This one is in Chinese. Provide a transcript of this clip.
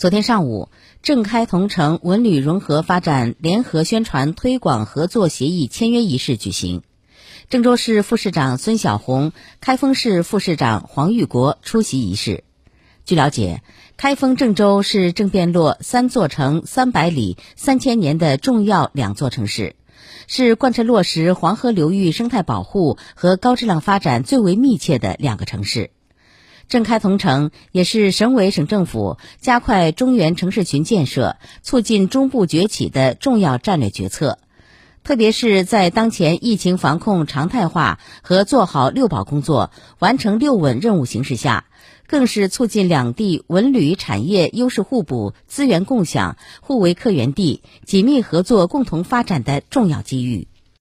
昨天上午，郑开同城文旅融合发展联合宣传推广合作协议签约仪式举行。郑州市副市长孙晓红、开封市副市长黄玉国出席仪式。据了解，开封郑州是郑汴洛三座城三百里、三千年的重要两座城市，是贯彻落实黄河流域生态保护和高质量发展最为密切的两个城市。郑开同城也是省委省政府加快中原城市群建设、促进中部崛起的重要战略决策，特别是在当前疫情防控常态化和做好六保工作、完成六稳任务形势下，更是促进两地文旅产业优势互补、资源共享、互为客源地、紧密合作、共同发展的重要机遇。